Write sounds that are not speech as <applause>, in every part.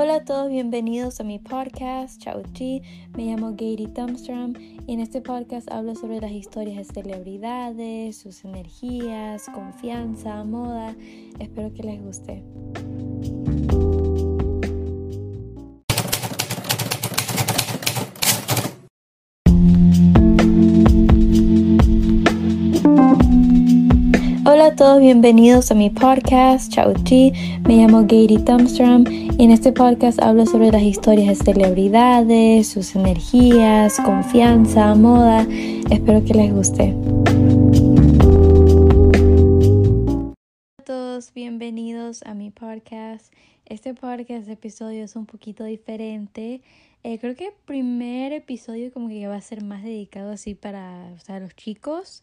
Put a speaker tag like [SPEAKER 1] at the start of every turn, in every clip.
[SPEAKER 1] Hola a todos, bienvenidos a mi podcast, Chao Chi. Me llamo Gary Thumbstrom y en este podcast hablo sobre las historias de celebridades, sus energías, confianza, moda. Espero que les guste. A todos, bienvenidos a mi podcast, Chao Chi. Me llamo Gary Thumbstrom y en este podcast hablo sobre las historias de celebridades, sus energías, confianza, moda. Espero que les guste. Hola a todos, bienvenidos a mi podcast. Este podcast episodio es un poquito diferente. Eh, creo que el primer episodio como que va a ser más dedicado así para los chicos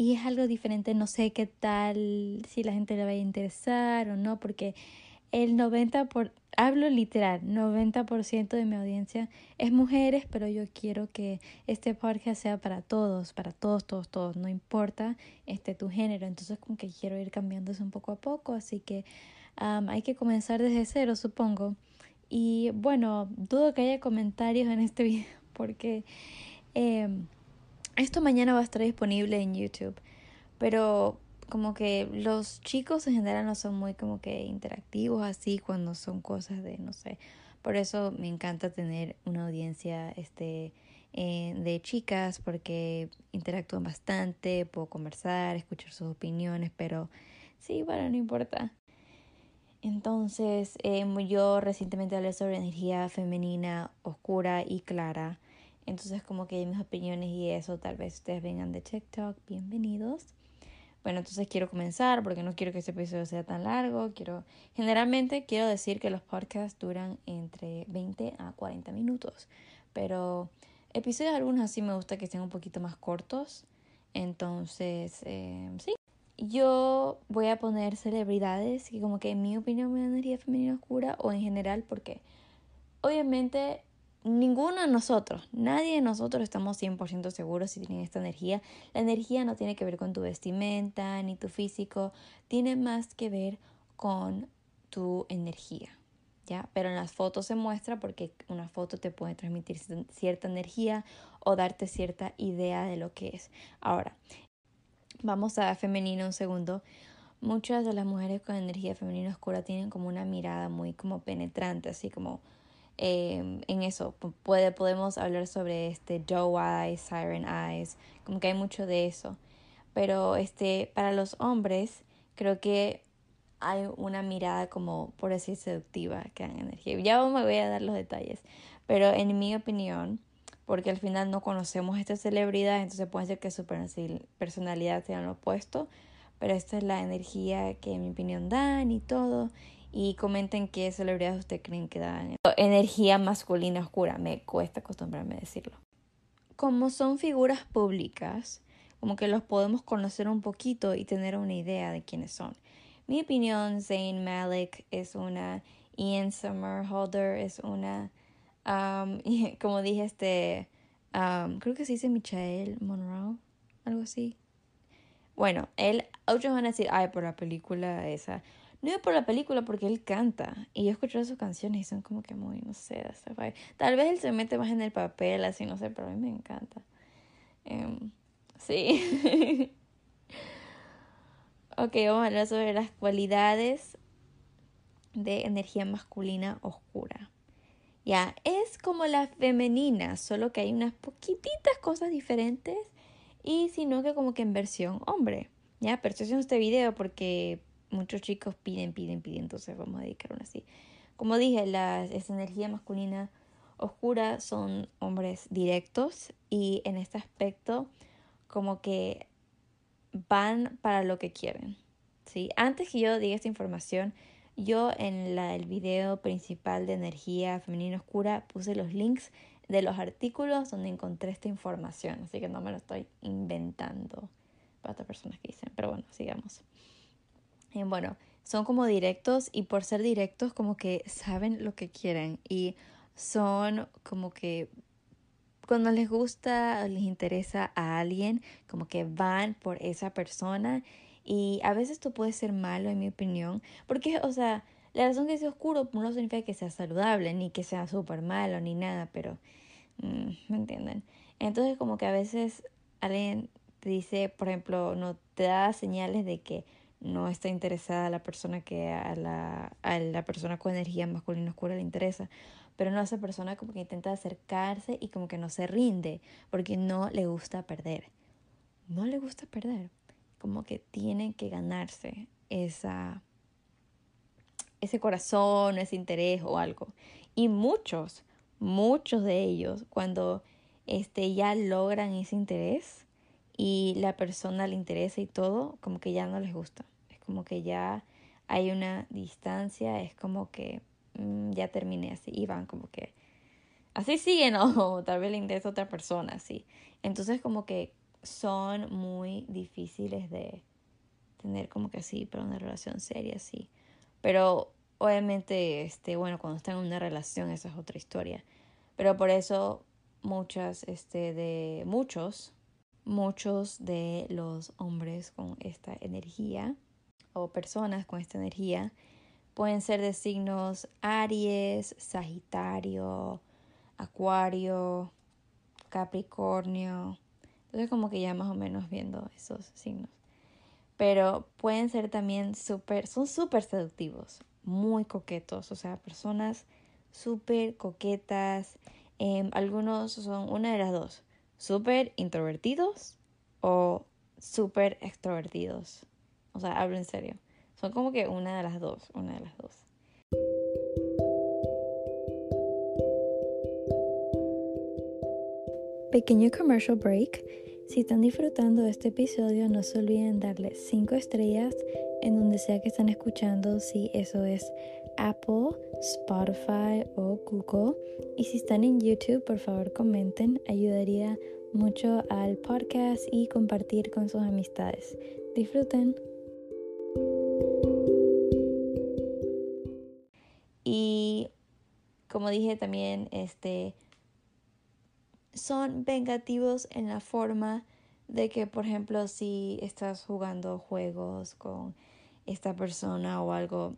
[SPEAKER 1] y es algo diferente, no sé qué tal, si la gente le va a interesar o no, porque el 90%, por, hablo literal, 90% de mi audiencia es mujeres, pero yo quiero que este podcast sea para todos, para todos, todos, todos, no importa este tu género, entonces como que quiero ir cambiándose un poco a poco, así que hay que comenzar desde cero, supongo. Y bueno, dudo que haya comentarios en este <laughs> video porque... Eh, esto mañana va a estar disponible en YouTube, pero como que los chicos en general no son muy como que interactivos así cuando son cosas de, no sé, por eso me encanta tener una audiencia este eh, de chicas porque interactúan bastante, puedo conversar, escuchar sus opiniones, pero sí, bueno, no importa. Entonces, eh, yo recientemente hablé sobre energía femenina oscura y clara entonces como que mis opiniones y eso, tal vez ustedes vengan de TikTok, bienvenidos. Bueno, entonces quiero comenzar porque no quiero que este episodio sea tan largo. Quiero, generalmente quiero decir que los podcasts duran entre 20 a 40 minutos, pero episodios algunos así me gusta que sean un poquito más cortos. Entonces, eh, sí. Yo voy a poner celebridades que como que en mi opinión me dan energía femenina oscura o en general porque obviamente ninguno de nosotros, nadie de nosotros estamos 100% seguros si tienen esta energía. La energía no tiene que ver con tu vestimenta ni tu físico, tiene más que ver con tu energía. ¿Ya? Pero en las fotos se muestra porque una foto te puede transmitir cierta energía o darte cierta idea de lo que es. Ahora, vamos a femenino un segundo. Muchas de las mujeres con energía femenina oscura tienen como una mirada muy como penetrante, así como Em, en eso. Puede, podemos hablar sobre este Doe Eyes, Siren Eyes, como que hay mucho de eso. Pero este, para los hombres, creo que hay una mirada como, por así seductiva, que dan energía. Ya me voy a dar los detalles. Pero en mi opinión, porque al final no conocemos esta celebridad, entonces puede ser que su personalidad sea lo opuesto. Pero esta es la energía que en mi opinión dan y todo y comenten qué celebridades ustedes creen que dan energía masculina oscura. Me cuesta acostumbrarme a decirlo. Como son figuras públicas, como que los podemos conocer un poquito y tener una idea de quiénes son. Mi opinión, Zayn Malik es una, Ian Somerhalder es una, um, <laughs> como dije, este, um, creo que se dice Michael Monroe, algo así. Bueno, él, muchos van a decir, ay, por la película esa. No iba por la película porque él canta y yo escucho sus canciones y son como que muy, no sé, tal vez él se mete más en el papel, así, no sé, pero a mí me encanta. Em, sí. <laughs> ok, vamos a hablar sobre las cualidades de energía masculina oscura. Ya, es como la femenina, solo que hay unas poquititas cosas diferentes y sino que como que en versión hombre. Ya, pero estoy este video porque muchos chicos piden, piden, piden, entonces vamos a dedicar una así. Como dije, la, esa energía masculina oscura son hombres directos y en este aspecto como que van para lo que quieren. ¿sí? Antes que yo diga esta información, yo en la, el video principal de energía femenina oscura puse los links de los artículos donde encontré esta información, así que no me lo estoy inventando para otras personas que dicen, pero bueno, sigamos. Bueno, son como directos y por ser directos como que saben lo que quieren y son como que cuando les gusta o les interesa a alguien, como que van por esa persona y a veces tú puedes ser malo en mi opinión, porque o sea, la razón que sea oscuro no significa que sea saludable, ni que sea súper malo, ni nada, pero mm, ¿me entienden? Entonces como que a veces alguien te dice, por ejemplo, no te da señales de que no está interesada la persona que a la, a la persona con energía masculina oscura le interesa. Pero no, esa persona como que intenta acercarse y como que no se rinde porque no le gusta perder. No le gusta perder. Como que tiene que ganarse esa, ese corazón, ese interés o algo. Y muchos, muchos de ellos, cuando este, ya logran ese interés y la persona le interesa y todo, como que ya no les gusta. Es como que ya hay una distancia, es como que mm, ya terminé así y van como que así siguen o <laughs> tal vez le interesa otra persona, así. Entonces como que son muy difíciles de tener como que así para una relación seria, sí. Pero obviamente, este, bueno, cuando están en una relación esa es otra historia. Pero por eso muchas, este, de muchos, muchos de los hombres con esta energía o personas con esta energía pueden ser de signos Aries, Sagitario, Acuario, Capricornio. Entonces como que ya más o menos viendo esos signos. Pero pueden ser también súper, son súper seductivos, muy coquetos, o sea, personas súper coquetas, Em, algunos son una de las dos, súper introvertidos o súper extrovertidos. O sea, hablo en serio. Son como que una de las dos, una de las dos. Pequeño commercial break. Si están disfrutando de este episodio, no se olviden darle 5 estrellas en donde sea que están escuchando, si eso es Apple, Spotify o Google. Y si están en YouTube, por favor comenten, ayudaría mucho al podcast y compartir con sus amistades. Disfruten. Y como dije también, este son vengativos en la forma de que, por ejemplo, si estás jugando juegos con esta persona o algo,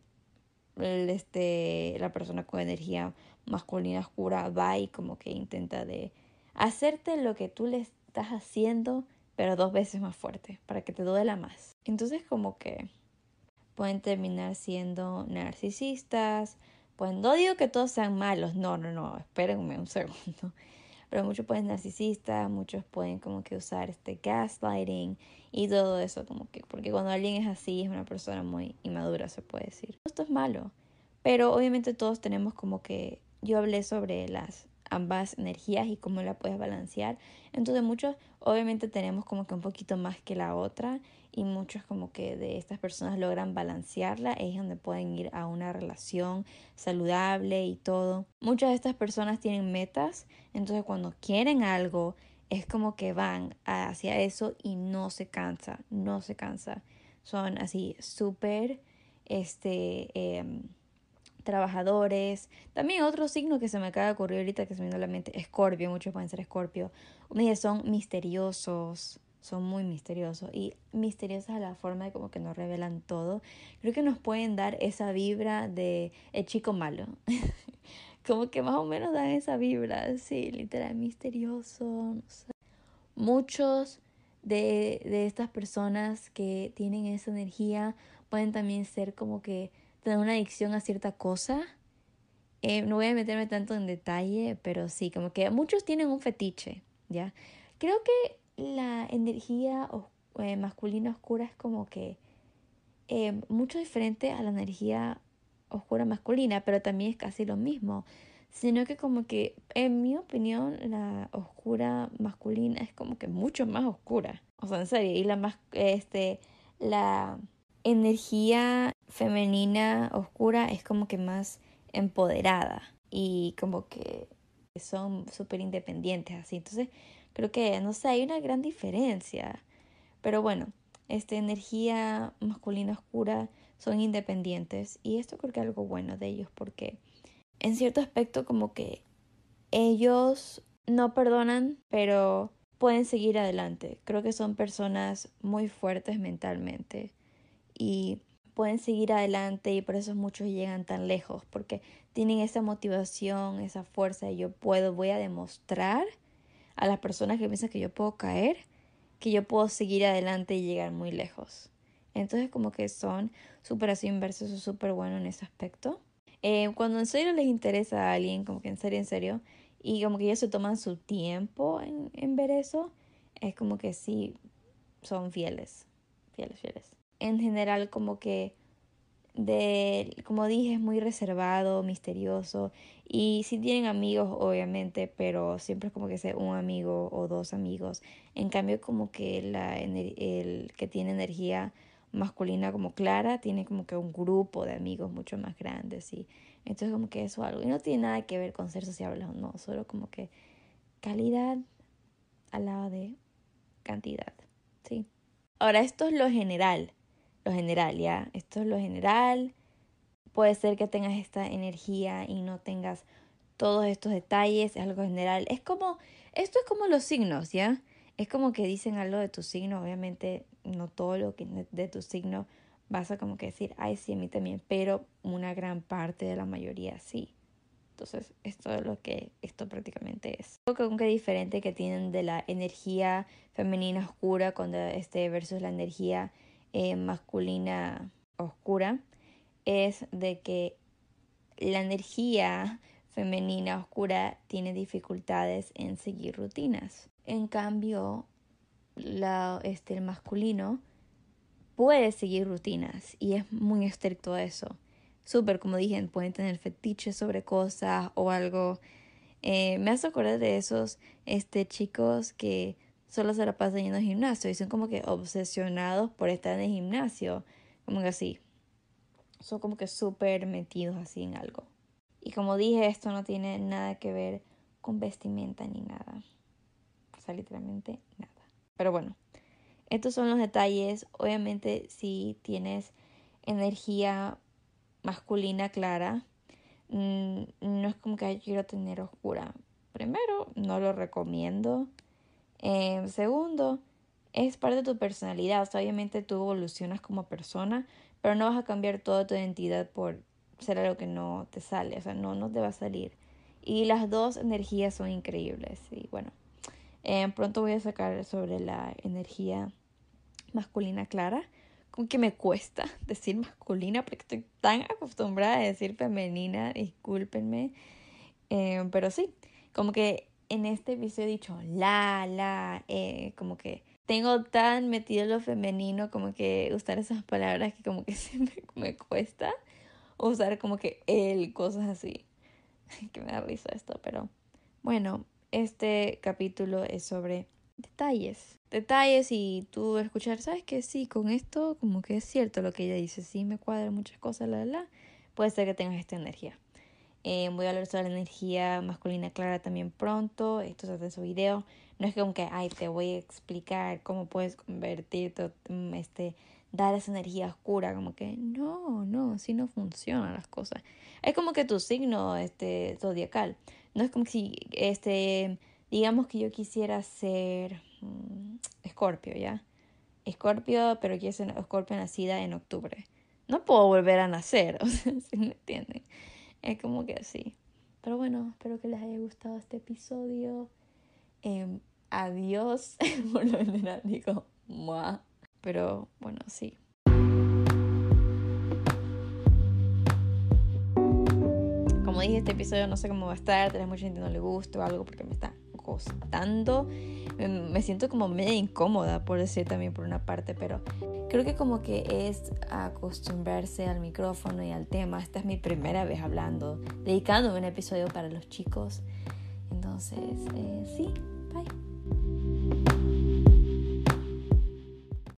[SPEAKER 1] este, la persona con energía masculina oscura va y como que intenta de hacerte lo que tú le estás haciendo, pero dos veces más fuerte, para que te duela más. Entonces como que pueden terminar siendo narcisistas, pues no digo que todos sean malos, no, no, no, espérenme un <laughs> segundo. Pero muchos pueden narcisistas, muchos pueden como que usar este gaslighting y todo eso, como que, porque cuando alguien es así es una persona muy inmadura, se puede decir. Esto es malo, pero obviamente todos tenemos como que, yo hablé sobre las ambas energías y cómo la puedes balancear. Entonces muchos obviamente tenemos como que un poquito más que la otra y muchos como que de estas personas logran balancearla, es donde pueden ir a una relación saludable y todo. Muchas de estas personas tienen metas, entonces cuando quieren algo es como que van hacia eso y no se cansa, no se cansa. Son así súper, este, em, trabajadores. También otro signo que se me acaba de ocurrir ahorita que se me vino a la mente, Escorpio, muchos pueden ser Escorpio. Son misteriosos, son muy misteriosos y misteriosos a la forma de como que nos revelan todo. Creo que nos pueden dar esa vibra de el chico malo. <laughs> como que más o menos dan esa vibra, sí, literal, misterioso. Muchos de, de estas personas que tienen esa energía pueden también ser como que tener una adicción a cierta cosa. Eh, no voy a meterme tanto en detalle, pero sí, como que muchos tienen un fetiche, ¿ya? Creo que la energía eh, masculina oscura es como que eh, mucho diferente a la energía oscura masculina, pero también es casi lo mismo. Sino que como que, en mi opinión, la oscura masculina es como que mucho más oscura. O sea, en serio, y la más, este, la energía femenina oscura es como que más empoderada y como que son súper independientes así. Entonces creo que, no sé, hay una gran diferencia. Pero bueno, esta energía masculina oscura son independientes y esto creo que es algo bueno de ellos porque en cierto aspecto como que ellos no perdonan, pero pueden seguir adelante. Creo que son personas muy fuertes mentalmente y pueden seguir adelante y por eso muchos llegan tan lejos, porque tienen esa motivación, esa fuerza de yo puedo, voy a demostrar a las personas que piensan que yo puedo caer, que yo puedo seguir adelante y llegar muy lejos. Entonces como que son súper así inversos, son súper buenos en ese aspecto. Eh, cuando en serio les interesa a alguien, como que en serio, en serio, y como que ellos se toman su tiempo en, en ver eso, es como que sí, son fieles, fieles, fieles. En general como que de, como dije, es muy reservado, misterioso. Y si tienen amigos, obviamente, pero siempre es como que sea un amigo o dos amigos. En cambio, como que la, el que tiene energía masculina como clara, tiene como que un grupo de amigos mucho más grandes. Y entonces como que eso algo. Y no tiene nada que ver con ser sociables o no, solo como que calidad al lado de cantidad. ¿sí? Ahora, esto es lo general lo general, ¿ya? Esto es lo general. Puede ser que tengas esta energía y no tengas todos estos detalles, es algo general. Es como, esto es como los signos, ¿ya? Es como que dicen algo de tu signo, obviamente no todo lo que de tu signo vas a como que decir, ay, sí, a mí también, pero una gran parte de la mayoría sí. Entonces, esto es lo que esto prácticamente es. Algo que diferente que tienen de la energía femenina oscura cuando este versus la energía eh, masculina oscura es de que la energía femenina oscura tiene dificultades en seguir rutinas. En cambio, la, este, el masculino puede seguir rutinas y es muy estricto eso. Súper, como dije, pueden tener fetiches sobre cosas o algo. Eh, me hace acordar de esos este, chicos que solo se la pasan yendo al gimnasio y son como que obsesionados por estar en el gimnasio, como que así. Son como que súper metidos así en algo. Y como dije, esto no tiene nada que ver con vestimenta ni nada. O sea, literalmente nada. Pero bueno, estos son los detalles. Obviamente, si tienes energía masculina clara, mm, no es como que quiero tener oscura. Primero, no lo recomiendo. Eh, segundo, es parte de tu personalidad. obviamente tú evolucionas como persona, pero no vas a cambiar toda tu identidad por ser algo que no te sale. O sea, no, no te va a salir. Y las dos energías son increíbles. Y bueno, eh, pronto voy a sacar sobre la energía masculina clara. Como que me cuesta <laughs> decir masculina porque estoy tan acostumbrada a decir femenina, discúlpenme. Eh, pero sí, como que en este episodio he dicho la, la, eh, como que tengo tan metido lo femenino como que usar esas palabras que como que <laughs> se me, cuesta usar como que el, cosas así. <laughs> que me da risa esto, pero bueno, este capítulo es sobre detalles. Detalles y tú escuchar, ¿sabes que Sí, con esto como que es cierto lo que ella dice, sí me cuadran muchas cosas, la, la, puede ser que tengas esta energía. Eh, voy a hablar sobre la energía masculina clara también pronto. Esto hace en su video. No es como que, ay, te voy a explicar cómo puedes convertirte, mm, este, dar esa energía oscura. Como que, no, no, así no funcionan las cosas. Es como que tu signo, este, zodiacal. No es como si, este, digamos que yo quisiera ser mm, Escorpio, ¿ya? Escorpio, pero quiero ser Escorpio nacida en octubre. No puedo volver a nacer, <laughs> o sea, ¿sí me entienden? Es como que así. Pero bueno, espero que les haya gustado este episodio. Em, adiós. <laughs> Por lo general digo, Mua. Pero bueno, sí. Como dije, este episodio no sé cómo va a estar. Tal vez mucha gente no le guste o algo porque me está costando. Me siento como medio incómoda, por decir también por una parte, pero creo que como que es acostumbrarse al micrófono y al tema. Esta es mi primera vez hablando, dedicando un episodio para los chicos. Entonces, eh, sí, bye.